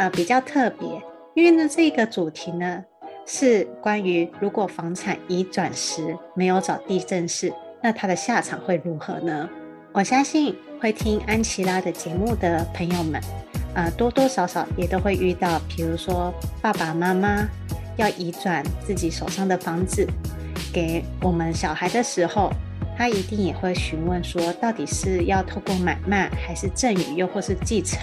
呃，比较特别，因为呢，这个主题呢是关于如果房产移转时没有找地政士，那它的下场会如何呢？我相信会听安琪拉的节目的朋友们，呃，多多少少也都会遇到，比如说爸爸妈妈要移转自己手上的房子给我们小孩的时候，他一定也会询问说，到底是要透过买卖，还是赠与，又或是继承？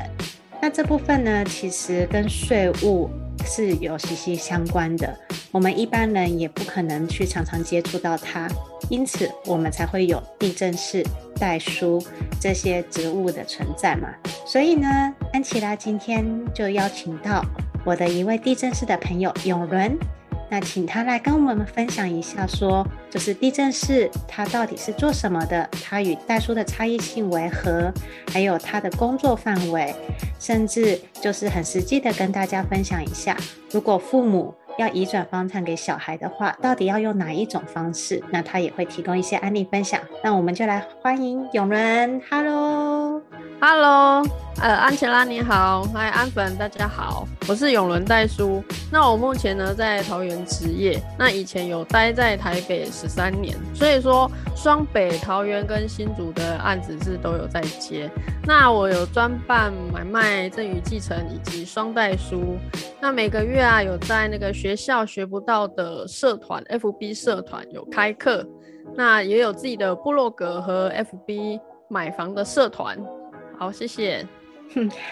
那这部分呢，其实跟税务是有息息相关的，我们一般人也不可能去常常接触到它，因此我们才会有地震室。代书这些职务的存在嘛，所以呢，安琪拉今天就邀请到我的一位地震室的朋友永伦，那请他来跟我们分享一下说，说就是地震室他到底是做什么的，他与代书的差异性为何，还有他的工作范围，甚至就是很实际的跟大家分享一下，如果父母。要移转房产给小孩的话，到底要用哪一种方式？那他也会提供一些案例分享。那我们就来欢迎永伦 Hello，呃，安琪拉你好，嗨，安粉大家好，我是永伦代书。那我目前呢在桃园执业，那以前有待在台北十三年，所以说双北、桃园跟新竹的案子是都有在接。那我有专办买卖、赠与、继承以及双代书。那每个月啊有在那个学校学不到的社团，FB 社团有开课，那也有自己的部落格和 FB 买房的社团。好，谢谢。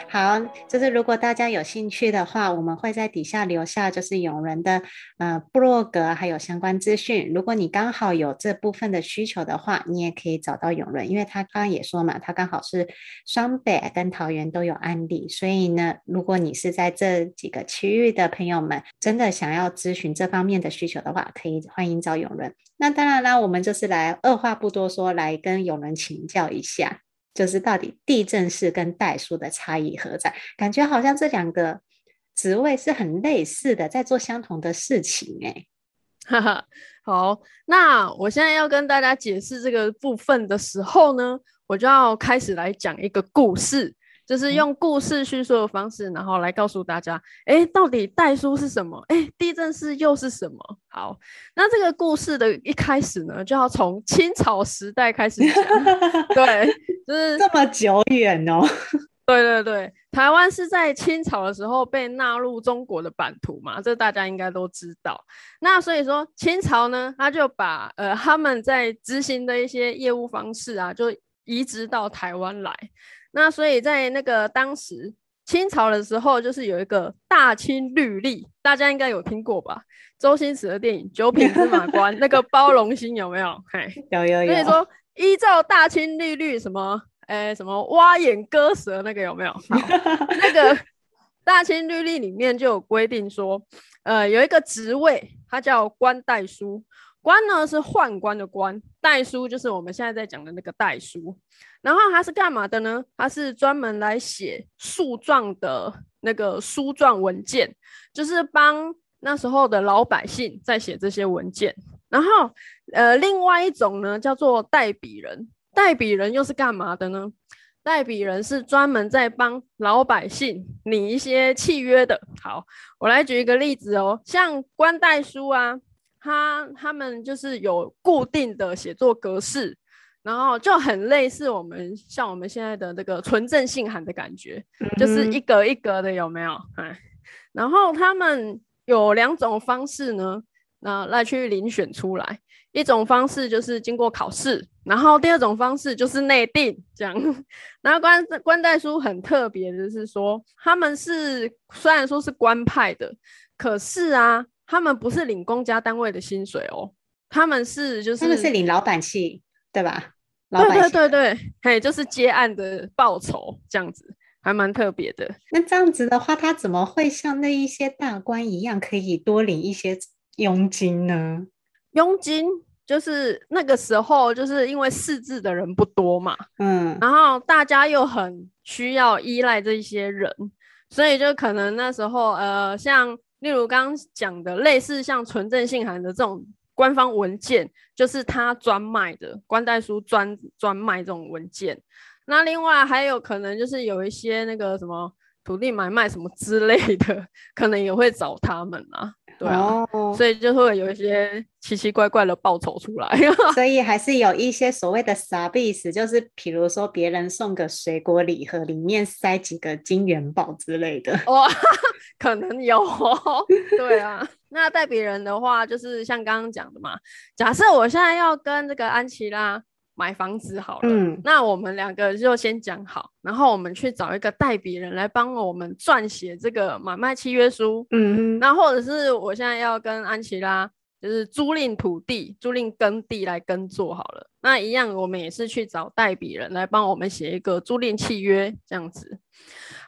好，就是如果大家有兴趣的话，我们会在底下留下就是永仁的呃部落格还有相关资讯。如果你刚好有这部分的需求的话，你也可以找到永仁，因为他刚刚也说嘛，他刚好是双北跟桃园都有案例，所以呢，如果你是在这几个区域的朋友们，真的想要咨询这方面的需求的话，可以欢迎找永仁。那当然啦，我们就是来二话不多说，来跟永仁请教一下。就是到底地震士跟代书的差异何在？感觉好像这两个职位是很类似的，在做相同的事情哎。哈哈，好，那我现在要跟大家解释这个部分的时候呢，我就要开始来讲一个故事。就是用故事叙述的方式，然后来告诉大家，哎，到底代书是什么？哎，地震是又是什么？好，那这个故事的一开始呢，就要从清朝时代开始讲。对，就是这么久远哦。对对对，台湾是在清朝的时候被纳入中国的版图嘛，这大家应该都知道。那所以说，清朝呢，他就把呃他们在执行的一些业务方式啊，就移植到台湾来。那所以在那个当时清朝的时候，就是有一个大清律例，大家应该有听过吧？周星驰的电影《九品芝麻官》，那个包容心有没有？嘿，有有有。所以说，依照大清律例，什么，哎，什么挖眼割舌那个有没有？那个 大清律例里面就有规定说，呃，有一个职位，它叫官代书。官呢是宦官的官，代书就是我们现在在讲的那个代书。然后他是干嘛的呢？他是专门来写诉状的那个书状文件，就是帮那时候的老百姓在写这些文件。然后，呃，另外一种呢叫做代笔人，代笔人又是干嘛的呢？代笔人是专门在帮老百姓拟一些契约的。好，我来举一个例子哦，像官代书啊。他他们就是有固定的写作格式，然后就很类似我们像我们现在的这个纯正信函的感觉，嗯、就是一格一格的，有没有？哎，然后他们有两种方式呢，那来去遴选出来，一种方式就是经过考试，然后第二种方式就是内定这样。然后官官代书很特别的是说，他们是虽然说是官派的，可是啊。他们不是领公家单位的薪水哦，他们是就是他们是领老板姓，对吧？对对对对，嘿，就是接案的报酬这样子。还蛮特别的。那这样子的话，他怎么会像那一些大官一样，可以多领一些佣金呢？佣金就是那个时候，就是因为识字的人不多嘛，嗯，然后大家又很需要依赖这些人，所以就可能那时候，呃，像例如刚刚讲的，类似像纯正信函的这种官方文件，就是他专卖的官代书专专卖这种文件。那另外还有可能就是有一些那个什么土地买卖什么之类的，可能也会找他们啊，对啊，哦、所以就会有一些奇奇怪怪的报酬出来。所以还是有一些所谓的 service，就是比如说别人送个水果礼盒，里面塞几个金元宝之类的。哇，可能有，对啊。那代笔人的话，就是像刚刚讲的嘛，假设我现在要跟这个安琪拉。买房子好了，嗯，那我们两个就先讲好，然后我们去找一个代笔人来帮我们撰写这个买卖契约书，嗯，那或者是我现在要跟安琪拉就是租赁土地、租赁耕地来耕作好了，那一样我们也是去找代笔人来帮我们写一个租赁契约这样子。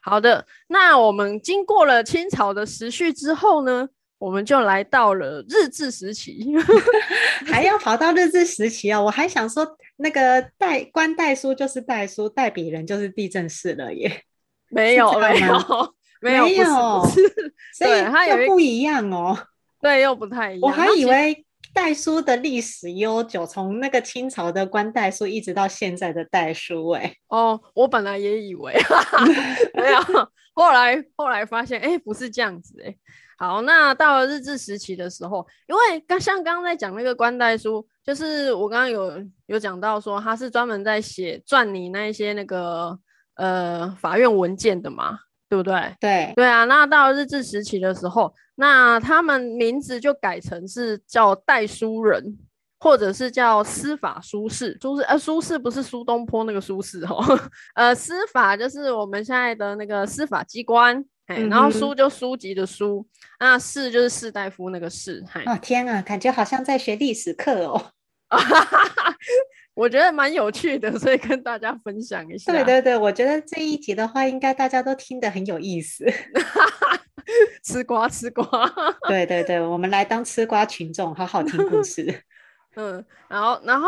好的，那我们经过了清朝的时序之后呢，我们就来到了日治时期，还要跑到日治时期哦，我还想说。那个代官代书就是代书，代笔人就是地震士了耶。没有，没有，没有，没有，所以它又不一样哦。对，又不太一样。我还以为代书的历史悠久，从那个清朝的官代书一直到现在的代书，哎。哦，我本来也以为，没有，后来后来发现，哎，不是这样子，哎。好，那到了日治时期的时候，因为刚像刚刚在讲那个官代书，就是我刚刚有有讲到说，他是专门在写撰拟那一些那个呃法院文件的嘛，对不对？对对啊。那到了日治时期的时候，那他们名字就改成是叫代书人，或者是叫司法苏轼，就是呃，苏轼不是苏东坡那个苏轼哦，呃，司法就是我们现在的那个司法机关。然后书就书籍的书，那、嗯、士就是士大夫那个士。哦天啊，感觉好像在学历史课哦。我觉得蛮有趣的，所以跟大家分享一下。对对对，我觉得这一集的话，应该大家都听得很有意思。吃瓜吃瓜。对对对，我们来当吃瓜群众，好好听故事。嗯，然后然后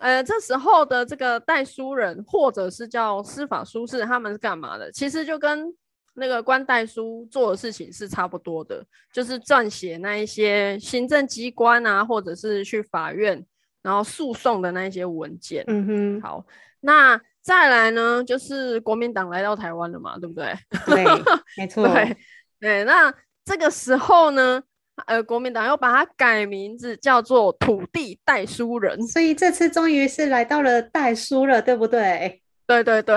呃，这时候的这个代书人，或者是叫司法书士，他们是干嘛的？其实就跟那个官代书做的事情是差不多的，就是撰写那一些行政机关啊，或者是去法院然后诉讼的那一些文件。嗯哼，好，那再来呢，就是国民党来到台湾了嘛，对不对？对，没 错。对对，那这个时候呢，呃，国民党又把它改名字叫做土地代书人，所以这次终于是来到了代书了，对不对？对对对。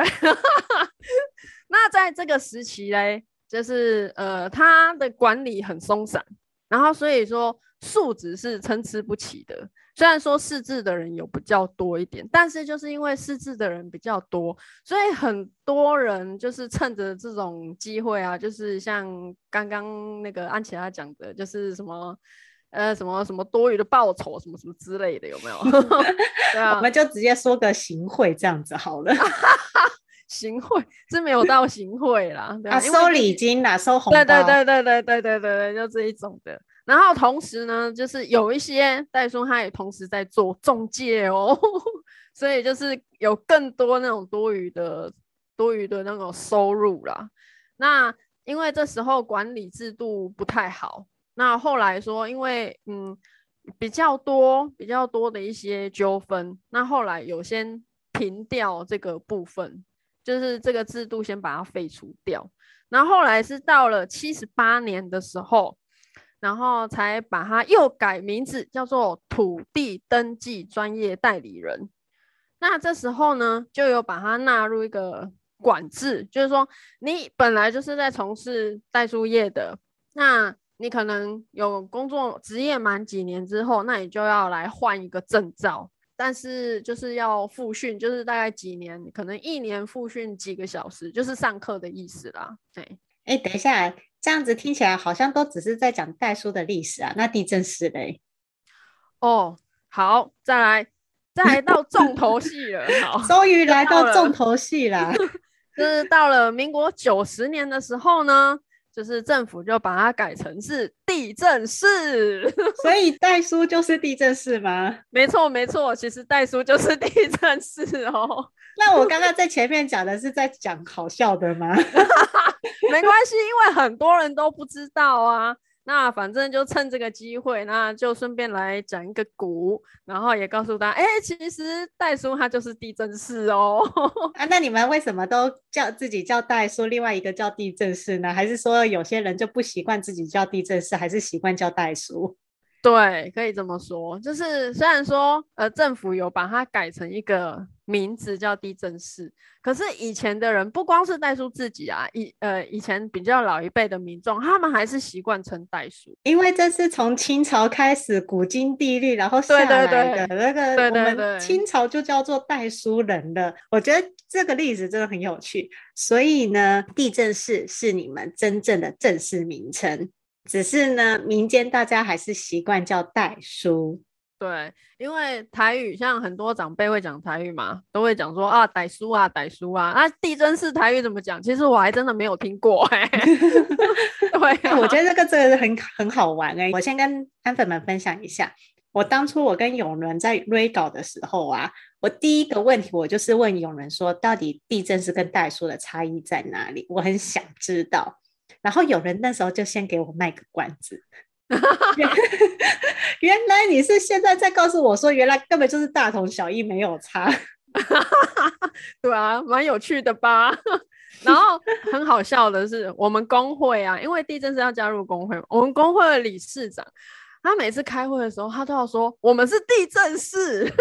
那在这个时期嘞，就是呃，他的管理很松散，然后所以说素质是参差不齐的。虽然说识字的人有比较多一点，但是就是因为识字的人比较多，所以很多人就是趁着这种机会啊，就是像刚刚那个安琪拉讲的，就是什么呃什么什么多余的报酬什么什么之类的，有没有？对啊，我们就直接说个行贿这样子好了。行贿是没有到行贿啦，对啊，收礼金啦，收红包，对对对对对对对对对，就这一种的。然后同时呢，就是有一些代书，他也同时在做中介哦，所以就是有更多那种多余的多余的那种收入啦。那因为这时候管理制度不太好，那后来说，因为嗯比较多比较多的一些纠纷，那后来有先停掉这个部分。就是这个制度先把它废除掉，然后后来是到了七十八年的时候，然后才把它又改名字叫做土地登记专业代理人。那这时候呢，就有把它纳入一个管制，就是说你本来就是在从事代书业的，那你可能有工作职业满几年之后，那你就要来换一个证照。但是就是要复训，就是大概几年，可能一年复训几个小时，就是上课的意思啦。对，哎、等一下，这样子听起来好像都只是在讲代书的历史啊。那地政士嘞？哦，好，再来，再来到重头戏了。好，终于来到重头戏啦。就是到了民国九十年的时候呢，就是政府就把它改成是地政士，所以代书就是地政士吗？没错，没错，其实代书就是地政士哦。那我刚刚在前面讲的是在讲好笑的吗？没关系，因为很多人都不知道啊。那反正就趁这个机会，那就顺便来讲一个鼓，然后也告诉大家，哎、欸，其实代书它就是地震士哦。啊，那你们为什么都叫自己叫代叔，另外一个叫地震士呢？还是说有些人就不习惯自己叫地震士，还是习惯叫代书？对，可以这么说，就是虽然说，呃，政府有把它改成一个名字叫地政士，可是以前的人不光是袋鼠自己啊，以呃以前比较老一辈的民众，他们还是习惯称袋鼠，因为这是从清朝开始古今地律，然后下来的那个，对对对，清朝就叫做代书人了。我觉得这个例子真的很有趣，所以呢，地政士是你们真正的正式名称。只是呢，民间大家还是习惯叫代书。对，因为台语像很多长辈会讲台语嘛，都会讲说啊，代书啊，代书啊。那地震是台语怎么讲？其实我还真的没有听过哎、欸。对、啊，我觉得这个真的很很好玩哎、欸。我先跟安粉们分享一下，我当初我跟永伦在瑞稿的时候啊，我第一个问题我就是问永伦说，到底地震是跟代书的差异在哪里？我很想知道。然后有人那时候就先给我卖个关子，原来你是现在在告诉我说，原来根本就是大同小异，没有差。对啊，蛮有趣的吧？然后很好笑的是，我们工会啊，因为地震是要加入工会，我们工会的理事长，他每次开会的时候，他都要说我们是地政士，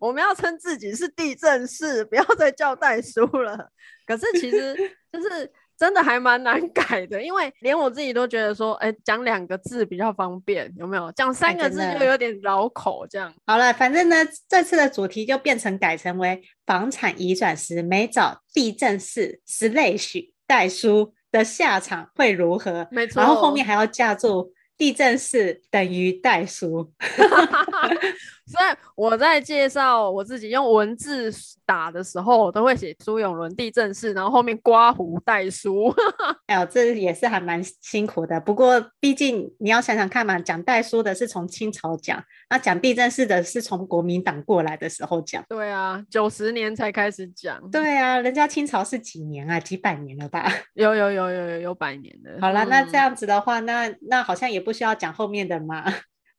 我们要称自己是地震室，不要再叫代书了。可是其实就是。真的还蛮难改的，因为连我自己都觉得说，哎、欸，讲两个字比较方便，有没有？讲三个字就有点绕口，这样。好了，反正呢，这次的主题就变成改成为房产移转时没找地震士 slash 代书的下场会如何？没错。然后后面还要加注地震士等于代书。所以我在介绍我自己用文字打的时候，我都会写苏永伦地震士，然后后面刮胡代书。哎呦，这也是还蛮辛苦的。不过毕竟你要想想看嘛，讲代书的是从清朝讲，那讲地震士的是从国民党过来的时候讲。对啊，九十年才开始讲。对啊，人家清朝是几年啊？几百年了吧？有有有有有有百年的。好了，那这样子的话，嗯、那那好像也不需要讲后面的嘛。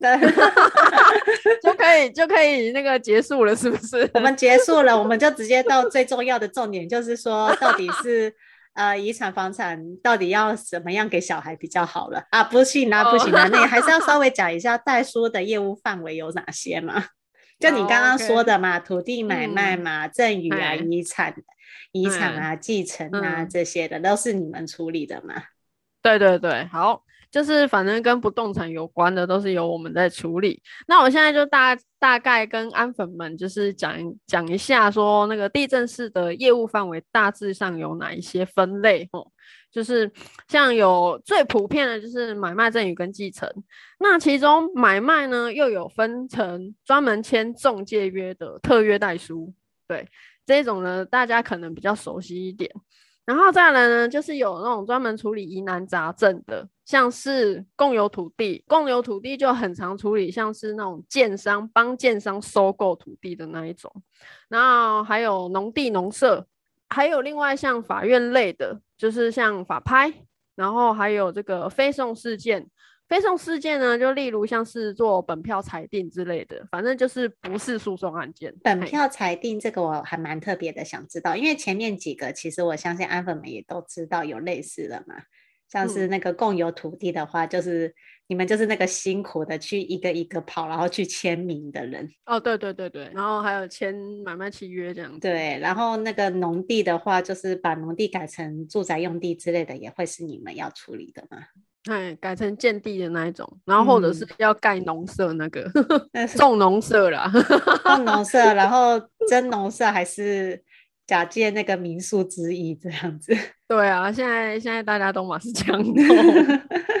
就可以就可以那个结束了，是不是？我们结束了，我们就直接到最重要的重点，就是说到底是呃遗产房产到底要怎么样给小孩比较好了啊？不行啊，不行啊，那你还是要稍 微讲一下代书的业务范围有哪些嘛？就你刚刚说的嘛，土地买卖嘛，赠与啊，遗产、遗产啊，继承啊这些的，都是你们处理的嘛？对对对，好。就是反正跟不动产有关的都是由我们在处理。那我现在就大大概跟安粉们就是讲讲一下，说那个地政士的业务范围大致上有哪一些分类哦。就是像有最普遍的就是买卖赠与跟继承。那其中买卖呢又有分成专门签中介约的特约代书，对这种呢大家可能比较熟悉一点。然后再来呢，就是有那种专门处理疑难杂症的，像是共有土地，共有土地就很常处理，像是那种建商帮建商收购土地的那一种。然后还有农地、农舍，还有另外像法院类的，就是像法拍，然后还有这个非讼事件。非讼事件呢，就例如像是做本票裁定之类的，反正就是不是诉讼案件。本票裁定这个我还蛮特别的，想知道，因为前面几个其实我相信安粉们也都知道有类似的嘛，像是那个共有土地的话，就是、嗯、你们就是那个辛苦的去一个一个跑，然后去签名的人。哦，对对对对，然后还有签买卖契约这样子。对，然后那个农地的话，就是把农地改成住宅用地之类的，也会是你们要处理的嘛。哎，改成建地的那一种，然后或者是要盖农舍那个，种农舍啦，种农舍，然后真农舍还是假借那个民宿之意这样子。对啊，现在现在大家都嘛是这样弄。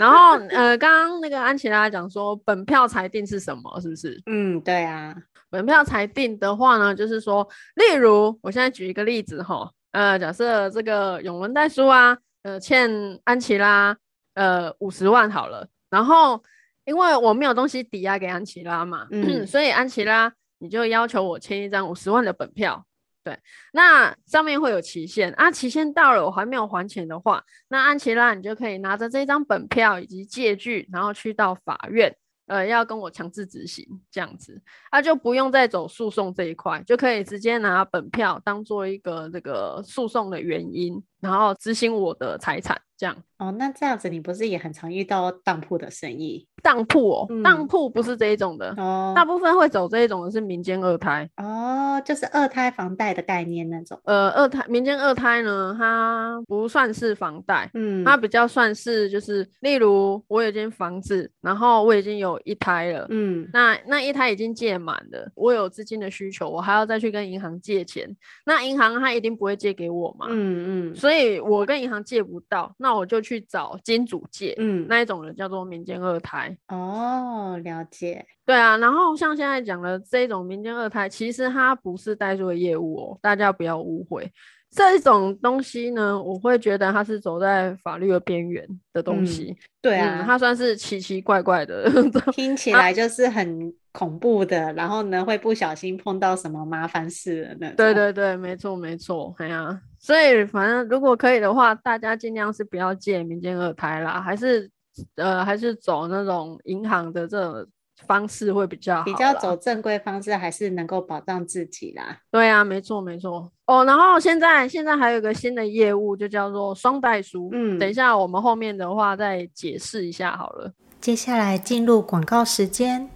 然后呃，刚刚那个安琪拉讲说本票裁定是什么，是不是？嗯，对啊，本票裁定的话呢，就是说，例如我现在举一个例子哈，呃，假设这个永文代书啊，呃，欠安琪拉呃五十万好了，然后因为我没有东西抵押给安琪拉嘛，嗯，所以安琪拉你就要求我签一张五十万的本票。对，那上面会有期限啊，期限到了我还没有还钱的话，那安琪拉你就可以拿着这张本票以及借据，然后去到法院，呃，要跟我强制执行这样子，他、就不用再走诉讼这一块，就可以直接拿本票当做一个这个诉讼的原因，然后执行我的财产这样。哦，那这样子你不是也很常遇到当铺的生意？当铺哦，嗯、当铺不是这一种的哦，大部分会走这一种的是民间二胎哦，就是二胎房贷的概念那种。呃，二胎民间二胎呢，它不算是房贷，嗯，它比较算是就是，例如我有间房子，然后我已经有一胎了，嗯，那那一胎已经借满了，我有资金的需求，我还要再去跟银行借钱，那银行它一定不会借给我嘛，嗯嗯，所以我跟银行借不到，那我就去找金主借，嗯，那一种人叫做民间二胎。哦，了解。对啊，然后像现在讲的这种民间二胎，其实它不是代做的业务哦，大家不要误会。这种东西呢，我会觉得它是走在法律的边缘的东西。嗯、对啊、嗯，它算是奇奇怪怪的，听起来就是很恐怖的，啊、然后呢，会不小心碰到什么麻烦事的那种？对对对，没错没错，哎呀、啊，所以反正如果可以的话，大家尽量是不要借民间二胎啦，还是。呃，还是走那种银行的这种方式会比较好，比较走正规方式，还是能够保障自己啦。对啊，没错没错。哦，然后现在现在还有一个新的业务，就叫做双代书。嗯，等一下我们后面的话再解释一下好了。接下来进入广告时间。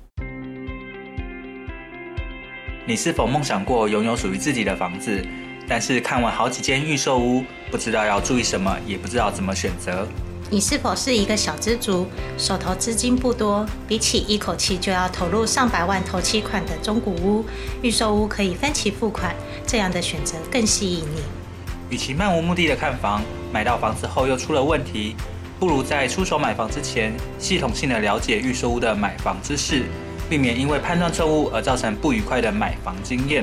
你是否梦想过拥有属于自己的房子？但是看完好几间预售屋，不知道要注意什么，也不知道怎么选择。你是否是一个小资族，手头资金不多？比起一口气就要投入上百万头期款的中古屋，预售屋可以分期付款，这样的选择更吸引你。与其漫无目的的看房，买到房子后又出了问题，不如在出手买房之前，系统性的了解预售屋的买房知识，避免因为判断错误而造成不愉快的买房经验。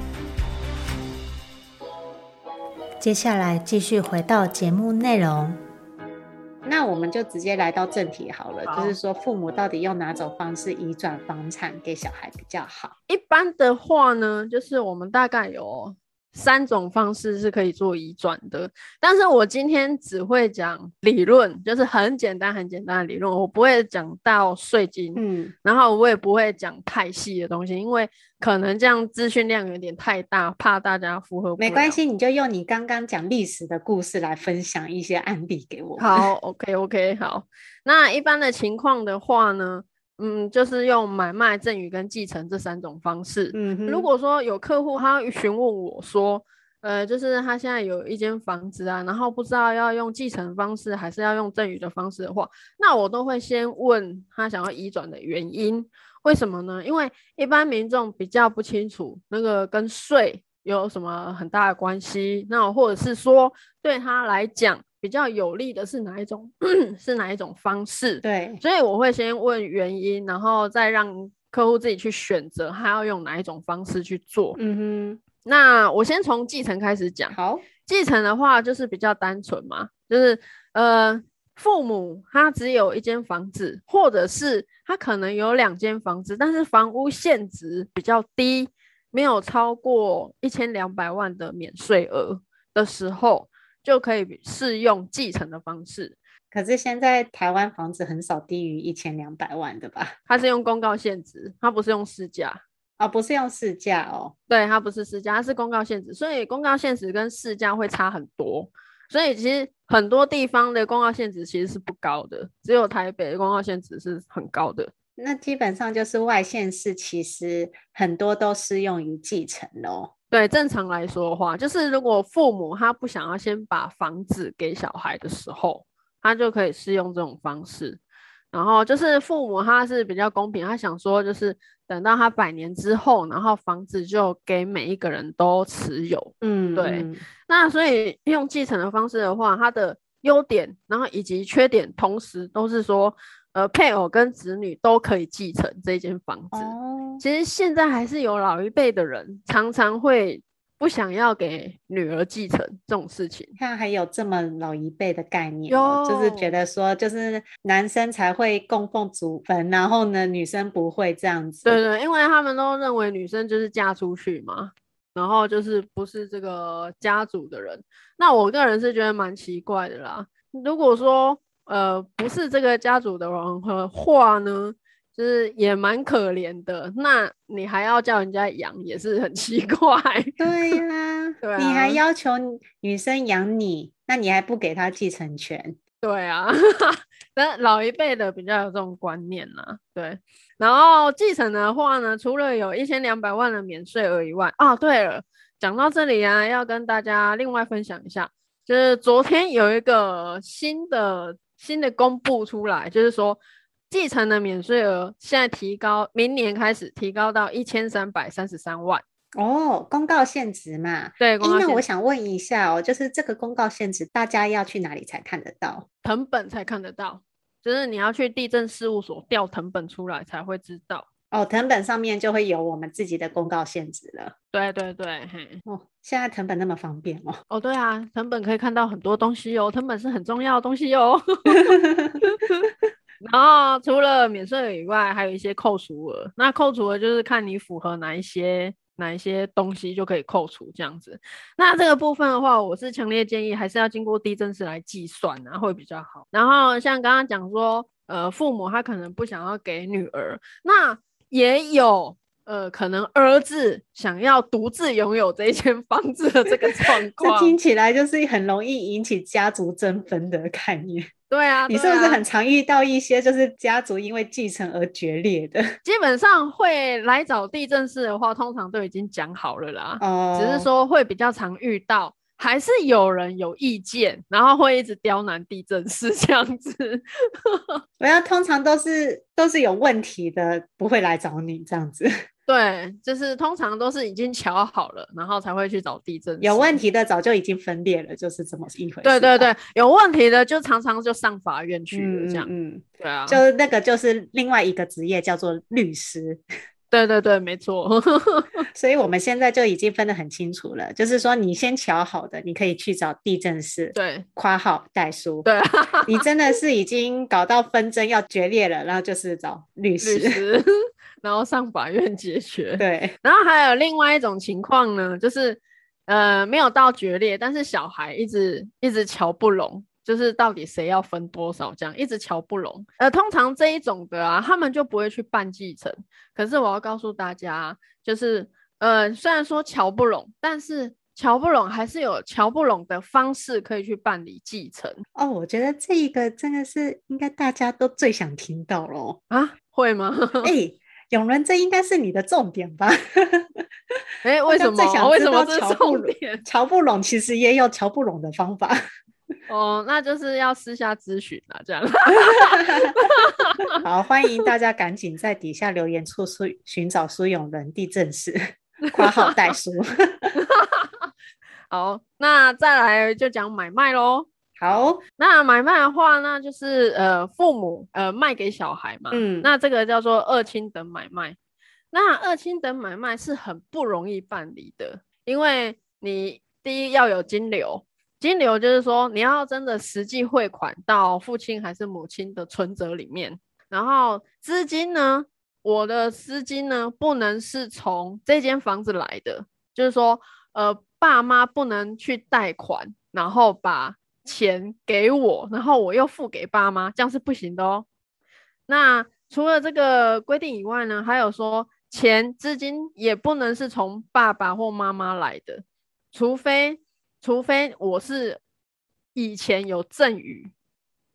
接下来继续回到节目内容。那我们就直接来到正题好了，好就是说父母到底用哪种方式移转房产给小孩比较好？一般的话呢，就是我们大概有。三种方式是可以做移转的，但是我今天只会讲理论，就是很简单、很简单的理论，我不会讲到税金，嗯，然后我也不会讲太细的东西，因为可能这样资讯量有点太大，怕大家负荷不了。没关系，你就用你刚刚讲历史的故事来分享一些案例给我。好，OK，OK，okay, okay, 好。那一般的情况的话呢？嗯，就是用买卖、赠与跟继承这三种方式。嗯，如果说有客户他询问我说，呃，就是他现在有一间房子啊，然后不知道要用继承方式还是要用赠与的方式的话，那我都会先问他想要移转的原因。为什么呢？因为一般民众比较不清楚那个跟税有什么很大的关系，那或者是说对他来讲。比较有利的是哪一种？是哪一种方式？对，所以我会先问原因，然后再让客户自己去选择他要用哪一种方式去做。嗯哼，那我先从继承开始讲。好，继承的话就是比较单纯嘛，就是呃，父母他只有一间房子，或者是他可能有两间房子，但是房屋现值比较低，没有超过一千两百万的免税额的时候。就可以适用继承的方式，可是现在台湾房子很少低于一千两百万的吧？它是用公告限值，它不是用市价哦，不是用市价哦，对，它不是市价，它是公告限值，所以公告限值跟市价会差很多，所以其实很多地方的公告限值其实是不高的，只有台北的公告限值是很高的。那基本上就是外县市，其实很多都适用于继承咯。对，正常来说的话，就是如果父母他不想要先把房子给小孩的时候，他就可以适用这种方式。然后就是父母他是比较公平，他想说就是等到他百年之后，然后房子就给每一个人都持有。嗯，对。那所以用继承的方式的话，它的优点，然后以及缺点，同时都是说。呃，配偶跟子女都可以继承这间房子。哦，其实现在还是有老一辈的人常常会不想要给女儿继承这种事情。看还有这么老一辈的概念，就是觉得说，就是男生才会供奉祖坟，然后呢，女生不会这样子。对对，因为他们都认为女生就是嫁出去嘛，然后就是不是这个家族的人。那我个人是觉得蛮奇怪的啦。如果说。呃，不是这个家族的人和话呢，就是也蛮可怜的。那你还要叫人家养，也是很 奇怪。对呀、啊，对啊，你还要求女生养你，那你还不给她继承权？对啊，但老一辈的比较有这种观念呐。对，然后继承的话呢，除了有一千两百万的免税额以外，啊，对了，讲到这里啊，要跟大家另外分享一下，就是昨天有一个新的。新的公布出来，就是说继承的免税额现在提高，明年开始提高到一千三百三十三万哦。公告限值嘛，对。那我想问一下哦，就是这个公告限值，大家要去哪里才看得到？成本才看得到，就是你要去地震事务所调成本出来才会知道。哦，藤本上面就会有我们自己的公告限制了。对对对，嘿，哦，现在藤本那么方便哦。哦，对啊，藤本可以看到很多东西哦，藤本是很重要的东西哦。然后除了免税额以外，还有一些扣除额。那扣除额就是看你符合哪一些哪一些东西就可以扣除这样子。那这个部分的话，我是强烈建议还是要经过地政士来计算，然后会比较好。然后像刚刚讲说，呃，父母他可能不想要给女儿，那也有呃，可能儿子想要独自拥有这一间房子的这个状 况，这听起来就是很容易引起家族争分的概念。对啊，你是不是很常遇到一些就是家族因为继承而决裂的？基本上会来找地震师的话，通常都已经讲好了啦。哦，只是说会比较常遇到。还是有人有意见，然后会一直刁难地震师这样子。我要通常都是都是有问题的，不会来找你这样子。对，就是通常都是已经瞧好了，然后才会去找地震。有问题的早就已经分裂了，就是这么一回事。对对对，有问题的就常常就上法院去了，这样。嗯，嗯，对啊，就是那个就是另外一个职业叫做律师。对对对，没错。所以我们现在就已经分得很清楚了，就是说你先瞧好的，你可以去找地震师，对，括号代书。对，你真的是已经搞到纷争要决裂了，然后就是找律师，律 师然后上法院解决。对，然后还有另外一种情况呢，就是呃没有到决裂，但是小孩一直一直瞧不拢。就是到底谁要分多少，这样一直瞧不拢。呃，通常这一种的啊，他们就不会去办继承。可是我要告诉大家，就是呃，虽然说瞧不拢，但是瞧不拢还是有瞧不拢的方式可以去办理继承。哦，我觉得这一个真的是应该大家都最想听到咯。啊？会吗？哎、欸，永伦，这应该是你的重点吧？哎、欸，为什么？为什么是重点？瞧不拢其实也有瞧不拢的方法。哦，那就是要私下咨询了，这样。好，欢迎大家赶紧在底下留言处寻寻找苏永仁地政士，括号代书。好，那再来就讲买卖喽。好，那买卖的话，那就是呃父母呃卖给小孩嘛。嗯，那这个叫做二亲等买卖。那二亲等买卖是很不容易办理的，因为你第一要有金流。金流就是说，你要真的实际汇款到父亲还是母亲的存折里面，然后资金呢，我的资金呢不能是从这间房子来的，就是说，呃，爸妈不能去贷款，然后把钱给我，然后我又付给爸妈，这样是不行的哦。那除了这个规定以外呢，还有说，钱资金也不能是从爸爸或妈妈来的，除非。除非我是以前有赠与，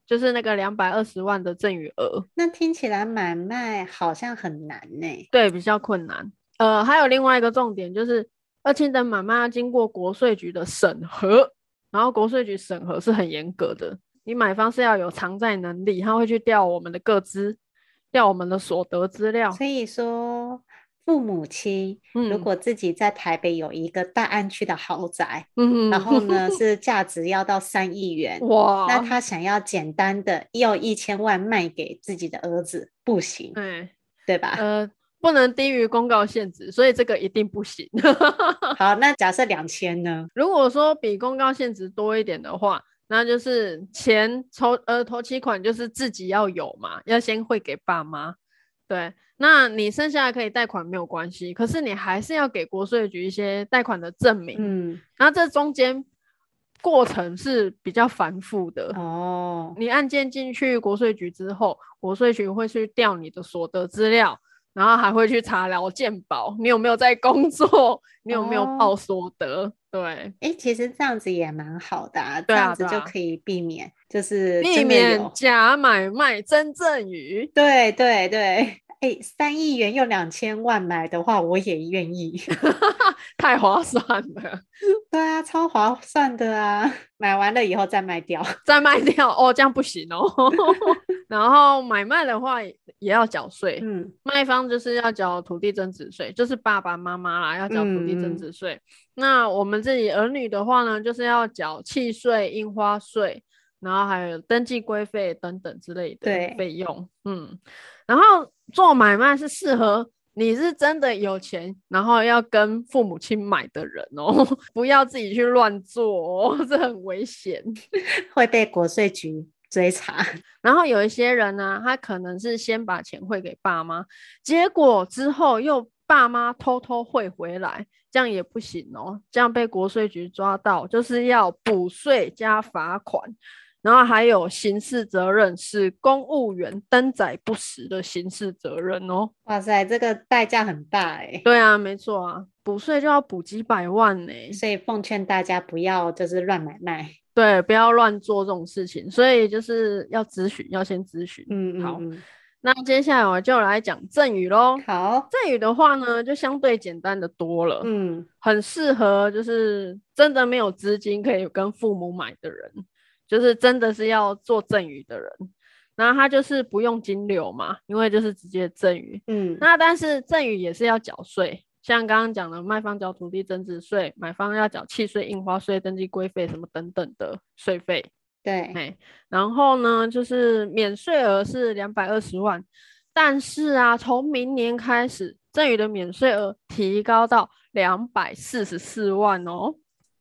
就是那个两百二十万的赠与额。那听起来买卖好像很难呢？对，比较困难。呃，还有另外一个重点就是，二亲等买卖要经过国税局的审核，然后国税局审核是很严格的。你买方是要有偿债能力，他会去调我们的个资，调我们的所得资料。所以说。父母亲如果自己在台北有一个大安区的豪宅，嗯，然后呢 是价值要到三亿元，哇，那他想要简单的要一千万卖给自己的儿子，不行，对，对吧？呃，不能低于公告限值，所以这个一定不行。好，那假设两千呢？如果说比公告限值多一点的话，那就是钱筹呃头期款就是自己要有嘛，要先汇给爸妈，对。那你剩下的可以贷款没有关系，可是你还是要给国税局一些贷款的证明。嗯，然后这中间过程是比较繁复的哦。你案件进去国税局之后，国税局会去调你的所得资料，然后还会去查劳健保，你有没有在工作，你有没有报所得？哦、对，哎、欸，其实这样子也蛮好的、啊，这样子就可以避免，就是避免假买卖真赠与。对对对。哎、欸，三亿元用两千万买的话，我也愿意，太划算了。对啊，超划算的啊！买完了以后再卖掉，再卖掉哦，这样不行哦。然后买卖的话也要缴税，嗯，卖方就是要缴土地增值税，就是爸爸妈妈啦要缴土地增值税。嗯、那我们自己儿女的话呢，就是要缴契税、印花税，然后还有登记规费等等之类的费用，嗯。然后做买卖是适合你是真的有钱，然后要跟父母亲买的人哦，不要自己去乱做哦，这很危险，会被国税局追查。然后有一些人呢，他可能是先把钱汇给爸妈，结果之后又爸妈偷偷汇回来，这样也不行哦，这样被国税局抓到，就是要补税加罚款。然后还有刑事责任，是公务员登载不实的刑事责任哦。哇塞，这个代价很大哎。对啊，没错啊，补税就要补几百万呢。所以奉劝大家不要就是乱买卖，对，不要乱做这种事情。所以就是要咨询，要先咨询。嗯，嗯，嗯，好。那接下来我就来讲赠与喽。好，赠与的话呢，就相对简单的多了。嗯，很适合就是真的没有资金可以跟父母买的人。就是真的是要做赠与的人，然后他就是不用金流嘛，因为就是直接赠与。嗯，那但是赠与也是要缴税，像刚刚讲的，卖方缴土地增值税，买方要缴契税、印花税、登记规费什么等等的税费。对，然后呢，就是免税额是两百二十万，但是啊，从明年开始，赠与的免税额提高到两百四十四万哦。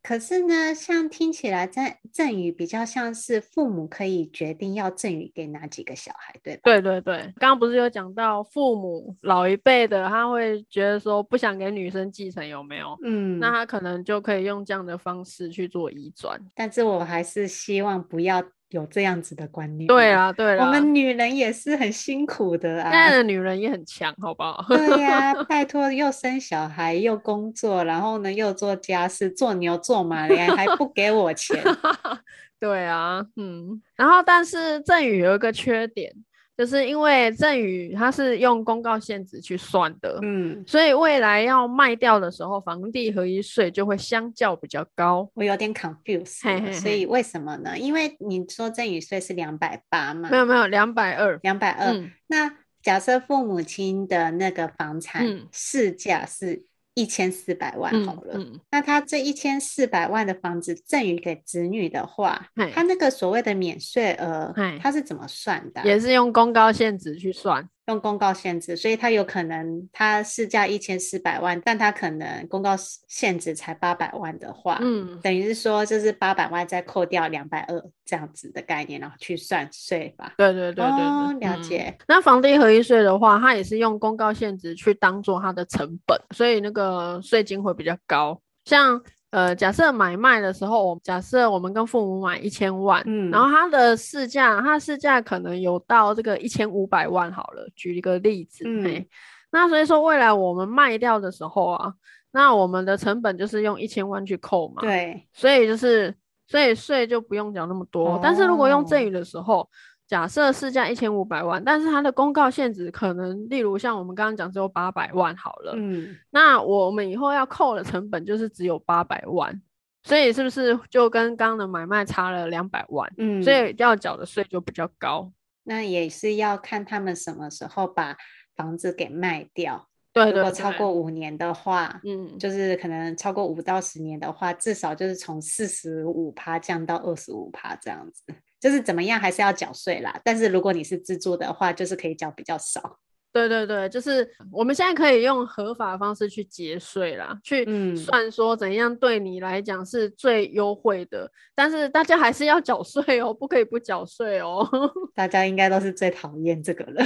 可是呢，像听起来赠赠与比较像是父母可以决定要赠与给哪几个小孩，对吧？对对对，刚刚不是有讲到父母老一辈的，他会觉得说不想给女生继承，有没有？嗯，那他可能就可以用这样的方式去做移转。但是我还是希望不要。有这样子的观念，对啊，对啊，我们女人也是很辛苦的啊。现在的女人也很强，好不好？对呀、啊，拜托，又生小孩，又工作，然后呢，又做家事，做牛做马的，还不 给我钱。对啊，嗯，然后但是振宇有一个缺点。就是因为赠与它是用公告限值去算的，嗯，所以未来要卖掉的时候，房地合一税就会相较比较高。我有点 confused，嘿嘿嘿，所以为什么呢？因为你说赠与税是两百八嘛？没有没有，两百二，两百二。那假设父母亲的那个房产市价是一千四百万好了，嗯嗯、那他这一千四百万的房子赠予给子女的话，他那个所谓的免税额，他是怎么算的？也是用公告限值去算。用公告限制，所以它有可能它市价一千四百万，但它可能公告限制才八百万的话，嗯，等于是说就是八百万再扣掉两百二这样子的概念，然后去算税吧。对对对对，对，哦，了解。嗯，那房地合一税的话，它也是用公告限制去当做它的成本，所以那个税金会比较高，像。呃，假设买卖的时候，假设我们跟父母买一千万，嗯，然后它的市价，它的市价可能有到这个一千五百万好了。举一个例子，嗯，那所以说未来我们卖掉的时候啊，那我们的成本就是用一千万去扣嘛，对，所以就是所以税就不用缴那么多。哦，但是如果用赠与的时候。假设市价一千五百万，但是它的公告限值可能，例如像我们刚刚讲只有八百万好了，嗯，那我们以后要扣的成本就是只有八百万，所以是不是就跟刚刚的买卖差了两百万？嗯，所以要缴的税就比较高。那也是要看他们什么时候把房子给卖掉。对，对，对，如果超过五年的话，嗯，就是可能超过五到十年的话，至少就是从四十五趴降到二十五趴这样子。就是怎么样还是要缴税啦，但是如果你是自住的话，就是可以缴比较少。对对对，就是我们现在可以用合法的方式去节税啦，去算说怎样对你来讲是最优惠的。嗯、但是大家还是要缴税哦，不可以不缴税哦。大家应该都是最讨厌这个了，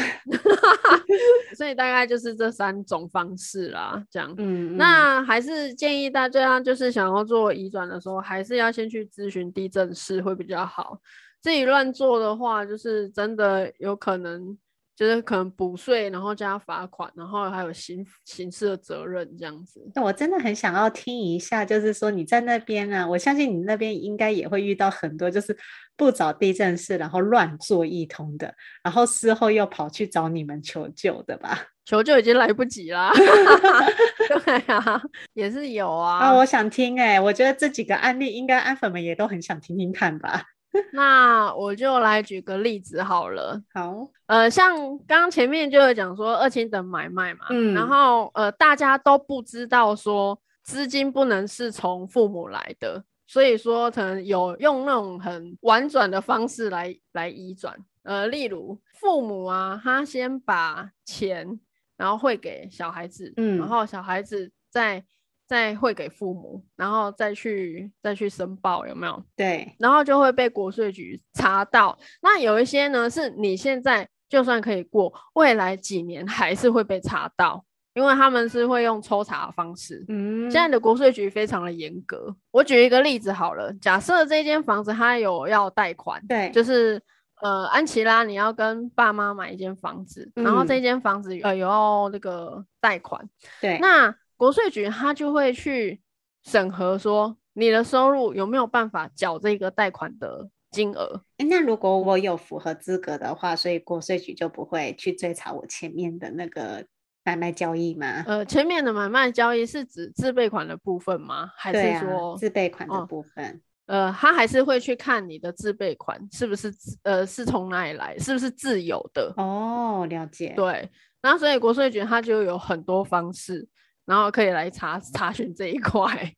所以大概就是这三种方式啦，这样。嗯，那还是建议大家就是想要做移转的时候，还是要先去咨询地政士会比较好。自己乱做的话，就是真的有可能，就是可能补税，然后加罚款，然后还有刑刑事的责任这样子。那我真的很想要听一下，就是说你在那边啊，我相信你那边应该也会遇到很多，就是不找地震室，然后乱做一通的，然后事后又跑去找你们求救的吧？求救已经来不及啦。对啊，也是有啊。啊，我想听哎、欸，我觉得这几个案例应该安粉们也都很想听听看吧。那我就来举个例子好了。好，呃，像刚刚前面就有讲说二亲等买卖嘛，嗯，然后呃，大家都不知道说资金不能是从父母来的，所以说可能有用那种很婉转的方式来来移转，呃，例如父母啊，他先把钱然后汇给小孩子，嗯，然后小孩子再。再汇给父母，然后再去再去申报，有没有？对，然后就会被国税局查到。那有一些呢，是你现在就算可以过，未来几年还是会被查到，因为他们是会用抽查的方式。嗯，现在的国税局非常的严格。我举一个例子好了，假设这间房子它有要贷款，对，就是呃，安琪拉，你要跟爸妈买一间房子，嗯、然后这间房子呃有要那个贷款，对，那。国税局他就会去审核，说你的收入有没有办法缴这个贷款的金额。欸，那如果我有符合资格的话，所以国税局就不会去追查我前面的那个买卖交易吗？呃，前面的买卖交易是指自备款的部分吗？还是说、啊、自备款的部分？哦、呃，他还是会去看你的自备款是不是呃是从哪里来，是不是自有的？哦，了解。对，然后所以国税局他就有很多方式。然后可以来查 查询这一块，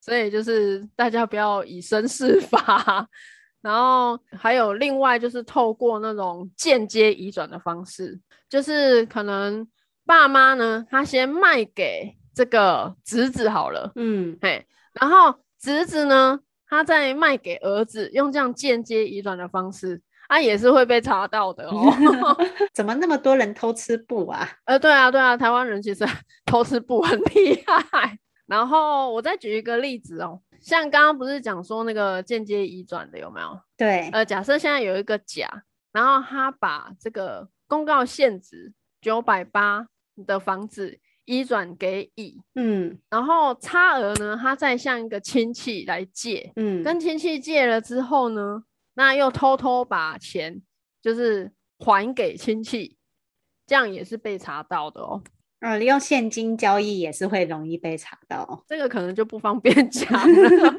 所以就是大家不要以身试法。然后还有另外就是透过那种间接移转的方式，就是可能爸妈呢，他先卖给这个侄子好了，嗯，嘿，然后侄子呢，他再卖给儿子，用这样间接移转的方式，他、啊、也是会被查到的哦。怎么那么多人偷吃布啊？呃，对啊，对啊，台湾人其实 偷吃布很厉害。然后我再举一个例子哦，像刚刚不是讲说那个间接移转的有没有？对，呃，假设现在有一个甲，然后他把这个公告限值九百八的房子移转给乙，嗯，然后差额呢，他再向一个亲戚来借，嗯，跟亲戚借了之后呢，那又偷偷把钱就是还给亲戚，这样也是被查到的哦。呃，利用现金交易也是会容易被查到，这个可能就不方便 讲了。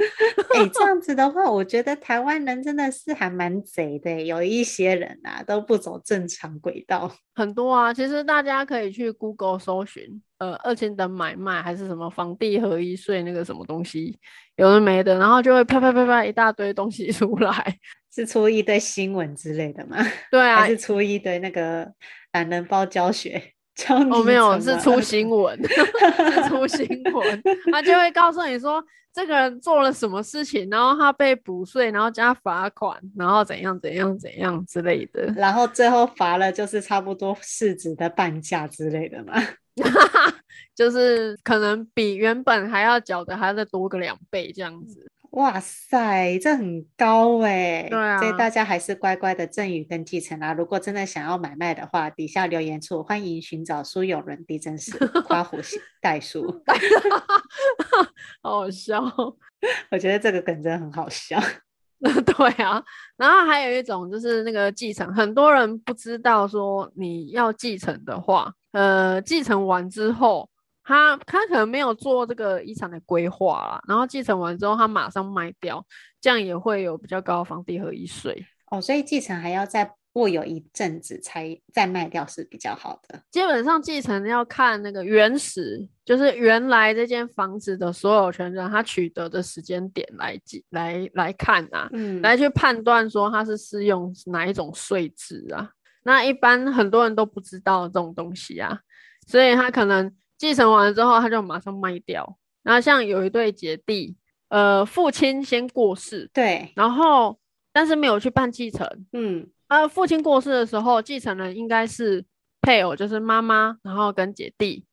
哎、欸，这样子的话，我觉得台湾人真的是还蛮贼的，有一些人啊都不走正常轨道。很多啊，其实大家可以去 Google 搜寻，呃，二千等买卖还是什么房地合一税那个什么东西，有的没的，然后就会啪啪啪啪一大堆东西 出来，是出一堆新闻之类的吗？对啊，还是出一堆那个懒人包教学？哦，没有，是出新闻，是出新闻，他就会告诉你说，这个人做了什么事情，然后他被补税，然后加罚款，然后怎样怎样怎样之类的，然后最后罚了就是差不多市值的半价之类的嘛，就是可能比原本还要缴的还要再多个两倍这样子。哇塞，这很高哎！对啊，所以大家还是乖乖的赠与跟继承啊。如果真的想要买卖的话，底下留言处欢迎寻找苏有伦地政士夸虎代书。好好笑，我觉得这个梗真的很好笑。对啊，然后还有一种就是那个继承，很多人不知道说你要继承的话，呃，继承完之后。他他可能没有做这个遗产的规划啦，然后继承完之后他马上卖掉，这样也会有比较高的房地合一税哦。所以继承还要再握有一阵子才再卖掉是比较好的。基本上继承要看那个原始，就是原来这间房子的所有权人他取得的时间点来记来来看啊，嗯，来去判断说他是适用哪一种税制啊。那一般很多人都不知道这种东西啊，所以他可能。继承完了之后，他就马上卖掉。然后像有一对姐弟，呃，父亲先过世，对，然后但是没有去办继承，嗯，呃，父亲过世的时候，继承人应该是配偶，就是妈妈，然后跟姐弟，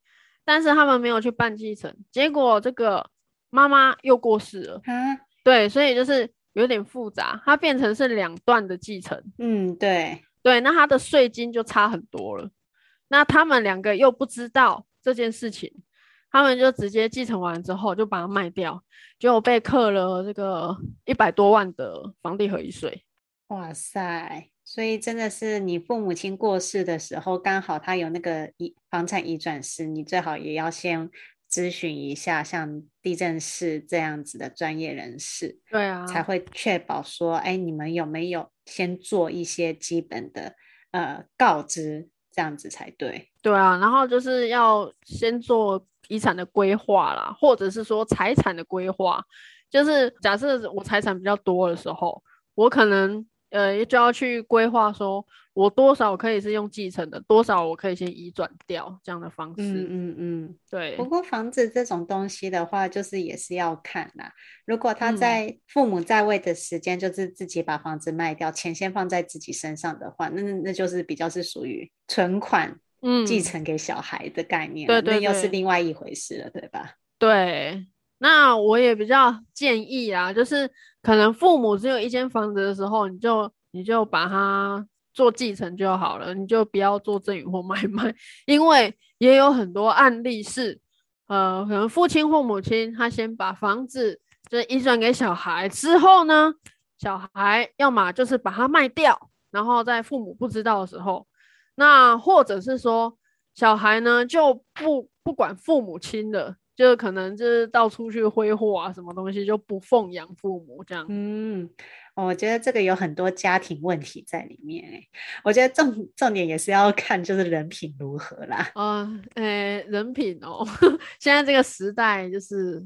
但是他们没有去办继承，结果这个妈妈又过世了，嗯，对，所以就是有点复杂，它变成是两段的继承，嗯，对，对，那他的税金就差很多了，那他们两个又不知道。这件事情，他们就直接继承完之后就把它卖掉，就被扣了这个一百多万的房地合一税。哇塞！所以真的是你父母亲过世的时候，刚好他有那个遗房产移转师，你最好也要先咨询一下，像地政士这样子的专业人士。对啊，才会确保说，哎，你们有没有先做一些基本的呃告知。这样子才对，对啊，然后就是要先做遗产的规划啦，或者是说财产的规划，就是假设我财产比较多的时候，我可能呃就要去规划说，我多少可以是用继承的，多少我可以先移转掉这样的方式。嗯嗯嗯，对。不过房子这种东西的话，就是也是要看啦。如果他在父母在位的时间，就是自己把房子卖掉，钱先放在自己身上的话，那那就是比较是属于存款，嗯，继承给小孩的概念。对对，那又是另外一回事了，对吧？对。那我也比较建议啊，就是可能父母只有一间房子的时候，你就你就把它。做继承就好了，你就不要做赠与或买卖，因为也有很多案例是，呃，可能父亲或母亲他先把房子就移转给小孩之后呢，小孩要么就是把它卖掉，然后在父母不知道的时候，那或者是说小孩呢就不不管父母亲的。就可能就是到处去挥霍啊，什么东西就不奉养父母这样。嗯，我觉得这个有很多家庭问题在里面哎。我觉得重重点也是要看就是人品如何啦。啊、呃，诶，人品哦，现在这个时代就是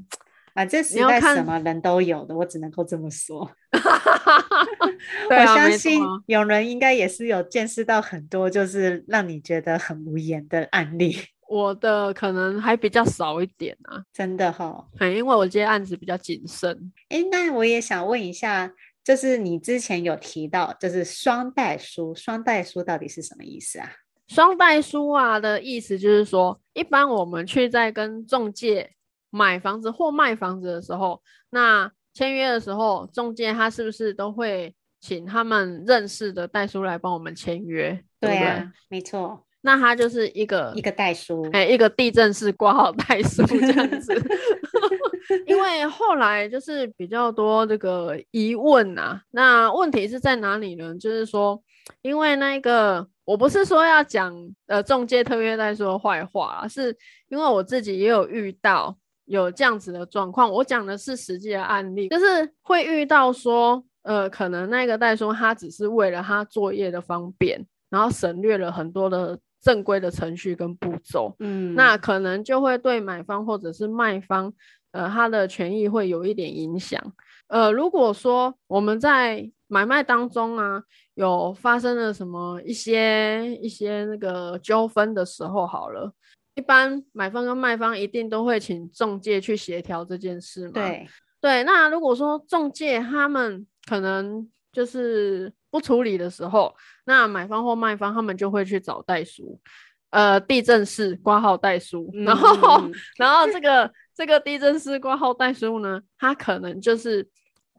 啊，这时代什么人都有的，我只能够这么说。我相信有人应该也是有见识到很多就是让你觉得很无言的案例。我的可能还比较少一点啊，真的哈、哦，嗯，因为我接案子比较谨慎。哎，那我也想问一下，就是你之前有提到，就是双代书，双代书到底是什么意思啊？双代书啊的意思就是说，一般我们去在跟中介买房子或卖房子的时候，那签约的时候，中介他是不是都会请他们认识的代书来帮我们签约？对啊，对没错。那他就是一个一个代书，哎，一个地震式挂号代书 这样子。因为后来就是比较多这个疑问啊，那问题是在哪里呢？就是说，因为那个我不是说要讲呃中介特约代书的坏话啊，是因为我自己也有遇到有这样子的状况。我讲的是实际的案例，就是会遇到说，呃，可能那个代书他只是为了他作业的方便，然后省略了很多的。正规的程序跟步骤，嗯，那可能就会对买方或者是卖方，呃，他的权益会有一点影响。呃，如果说我们在买卖当中啊，有发生了什么一些一些那个纠纷的时候，好了，一般买方跟卖方一定都会请中介去协调这件事嘛。对对，那如果说中介他们可能就是。不处理的时候，那买方或卖方他们就会去找代书，呃，地震室挂号代书，嗯、然后，然后这个这个地政士挂号代书呢，他可能就是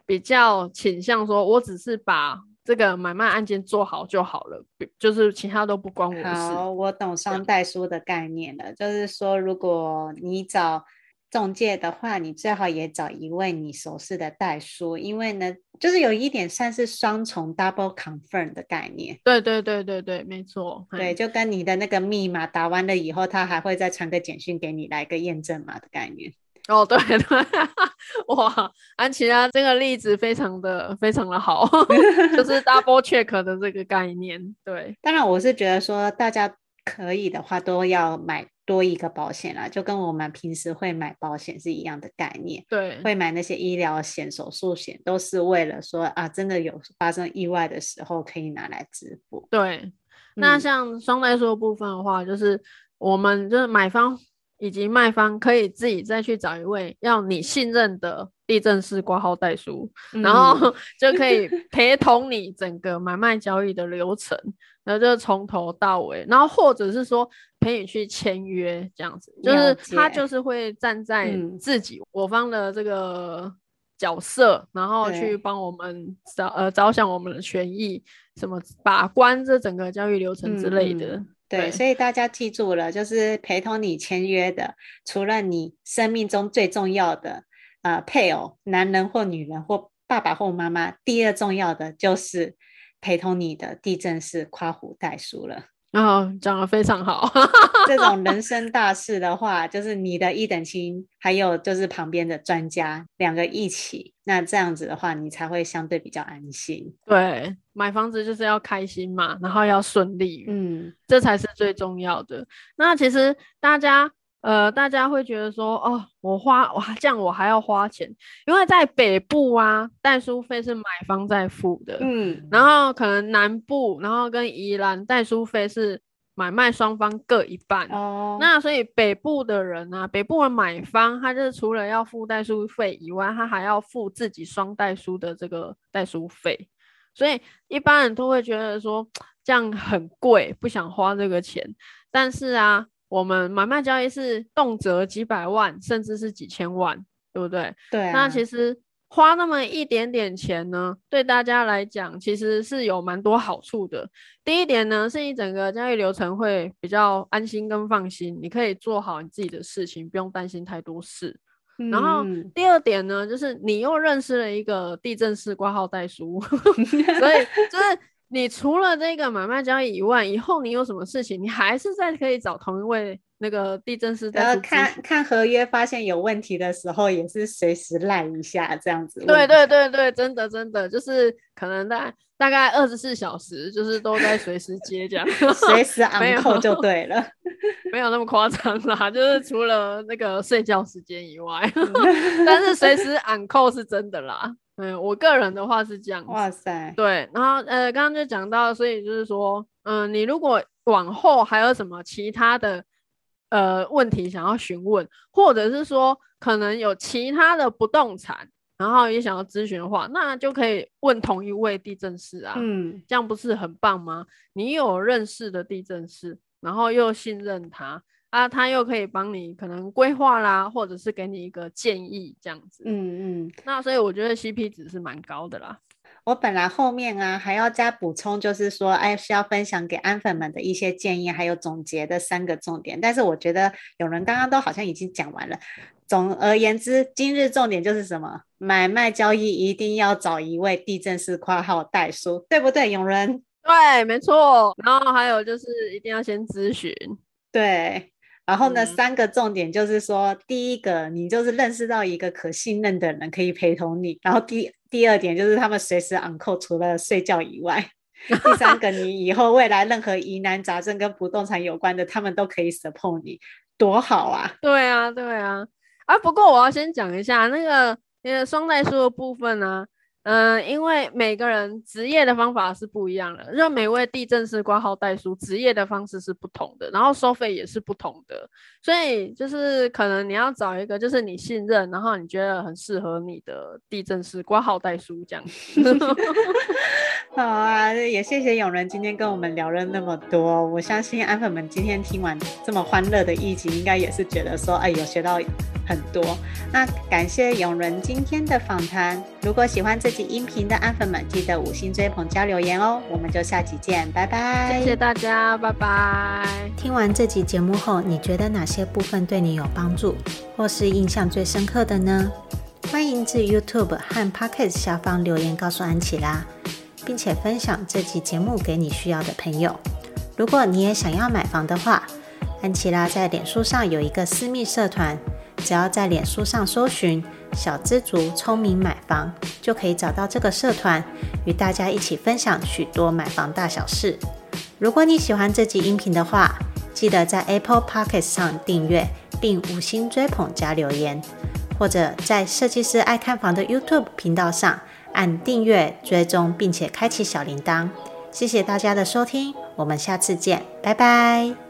比较倾向说，我只是把这个买卖案件做好就好了，就是其他都不关我的事。好，我懂双代书的概念了，就是说，如果你找仲介的话，你最好也找一位你熟悉的代书，因为呢，就是有一点算是双重 double confirm 的概念。对对对对对，没错。对，就跟你的那个密码打完了以后，他还会再传个简讯给你来个验证码的概念。哦，对对，哇，安琪拉这个例子非常的非常的好，就是 double check 的这个概念。对，当然我是觉得说大家可以的话都要买。多一个保险啦，就跟我们平时会买保险是一样的概念。对，会买那些医疗险、手术险，都是为了说啊，真的有发生意外的时候可以拿来支付。对，嗯、那像双代书的部分的话，就是我们就是买方以及卖方可以自己再去找一位要你信任的地政士挂号代书，嗯、然 后就可以陪同你整个买卖交易的流程。然后就从头到尾，然后或者是说陪你去签约这样子，就是他就是会站在自己我方的这个角色，嗯、然后去帮我们着呃着想我们的权益，什么把关这整个交易流程之类的。嗯、对，所以大家记住了，就是陪同你签约的，除了你生命中最重要的呃配偶，男人或女人或爸爸或妈妈，第二重要的就是。陪同你的地震是夸虎代书了，然后讲的非常好。这种 人生大事的话，就是你的一等亲，还有就是旁边的专家两个一起，那这样子的话，你才会相对比较安心。对，买房子就是要开心嘛，然后要顺利，嗯，这才是最重要的。那其实大家。呃，大家会觉得说，哦，我花哇，这样我还要花钱，因为在北部啊，代书费是买方在付的，嗯，然后可能南部，然后跟宜兰代书费是买卖双方各一半，哦，那所以北部的人啊，北部的买方，他就是除了要付代书费以外，他还要付自己双代书的这个代书费，所以一般人都会觉得说 这样很贵，不想花这个钱，但是啊。我们买卖交易是动辄几百万，甚至是几千万，对不对？对啊。那其实花那么一点点钱呢，对大家来讲其实是有蛮多好处的。第一点呢，是你整个交易流程会比较安心跟放心，你可以做好你自己的事情，不用担心太多事。嗯。然后第二点呢，就是你又认识了一个地震式挂号代书，所以就是。你除了这个买卖交易以外，以后你有什么事情，你还是在可以找同一位那个地震师。然后看看合约，发现有问题的时候，也是随时赖一下这样子。对对对对，真的真的就是可能大大概二十四小时，就是都在随时接这样，随时 按扣就对了，没有那么夸张啦，就是除了那个睡觉时间以外，但是随时按扣是真的啦。嗯，我个人的话是这样。哇塞，对，然后呃，刚刚就讲到，所以就是说，嗯、呃，你如果往后还有什么其他的呃问题想要询问，或者是说可能有其他的不动产，然后也想要咨询的话，那就可以问同一位地震师啊。嗯，这样不是很棒吗？你有认识的地震师，然后又信任他。啊，他又可以帮你可能规划啦，或者是给你一个建议这样子。嗯嗯，那所以我觉得 CP 值是蛮高的啦。我本来后面啊还要加补充，就是说，哎，需要分享给安粉们的一些建议，还有总结的三个重点。但是我觉得有人刚刚都好像已经讲完了。总而言之，今日重点就是什么？买卖交易一定要找一位地震师括号代书，对不对？永仁？对，没错。然后还有就是一定要先咨询。对。然后呢，嗯、三个重点就是说，第一个，你就是认识到一个可信任的人可以陪同你。然后第第二点就是他们随时 on call，除了睡觉以外。第三个，你以后未来任何疑难杂症跟不动产有关的，他们都可以 support 你，多好啊！对啊，对啊。啊，不过我要先讲一下那个那个双代书的部分呢、啊。嗯、因为每个人职业的方法是不一样的，让每位地震师挂号代书职业的方式是不同的，然后收费也是不同的，所以就是可能你要找一个就是你信任，然后你觉得很适合你的地震师挂号代书这样子。好啊，也谢谢永仁今天跟我们聊了那么多，我相信安粉们今天听完这么欢乐的一集，应该也是觉得说，哎，有学到很多。那感谢永仁今天的访谈，如果喜欢这集。音频的安粉们，记得五星追捧加留言哦！我们就下集见，拜拜！谢谢大家，拜拜！听完这集节目后，你觉得哪些部分对你有帮助，或是印象最深刻的呢？欢迎至 YouTube 和 Pocket 下方留言告诉安琪拉，并且分享这集节目给你需要的朋友。如果你也想要买房的话，安琪拉在脸书上有一个私密社团，只要在脸书上搜寻。小知足聪明买房，就可以找到这个社团，与大家一起分享许多买房大小事。如果你喜欢这集音频的话，记得在 Apple Podcast 上订阅并五星追捧加留言，或者在设计师爱看房的 YouTube 频道上按订阅追踪，并且开启小铃铛。谢谢大家的收听，我们下次见，拜拜。